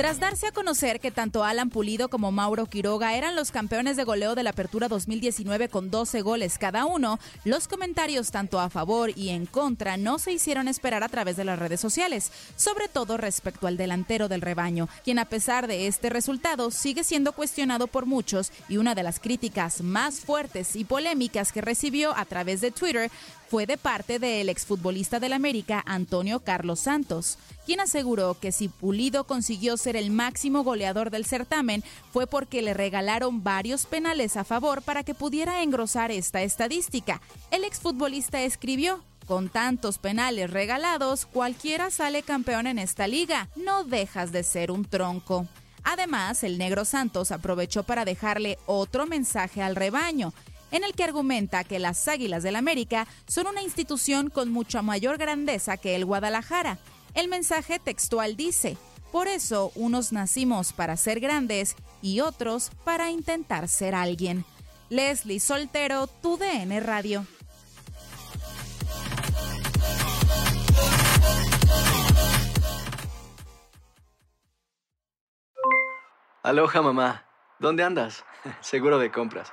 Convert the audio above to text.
Tras darse a conocer que tanto Alan Pulido como Mauro Quiroga eran los campeones de goleo de la Apertura 2019 con 12 goles cada uno, los comentarios tanto a favor y en contra no se hicieron esperar a través de las redes sociales, sobre todo respecto al delantero del rebaño, quien a pesar de este resultado sigue siendo cuestionado por muchos y una de las críticas más fuertes y polémicas que recibió a través de Twitter fue de parte del exfutbolista del América Antonio Carlos Santos, quien aseguró que si Pulido consiguió ser el máximo goleador del certamen fue porque le regalaron varios penales a favor para que pudiera engrosar esta estadística. El exfutbolista escribió, con tantos penales regalados, cualquiera sale campeón en esta liga, no dejas de ser un tronco. Además, el negro Santos aprovechó para dejarle otro mensaje al rebaño, en el que argumenta que las Águilas del América son una institución con mucha mayor grandeza que el Guadalajara. El mensaje textual dice, por eso unos nacimos para ser grandes y otros para intentar ser alguien. Leslie Soltero, tu DN Radio. Aloha mamá, ¿dónde andas? Seguro de compras.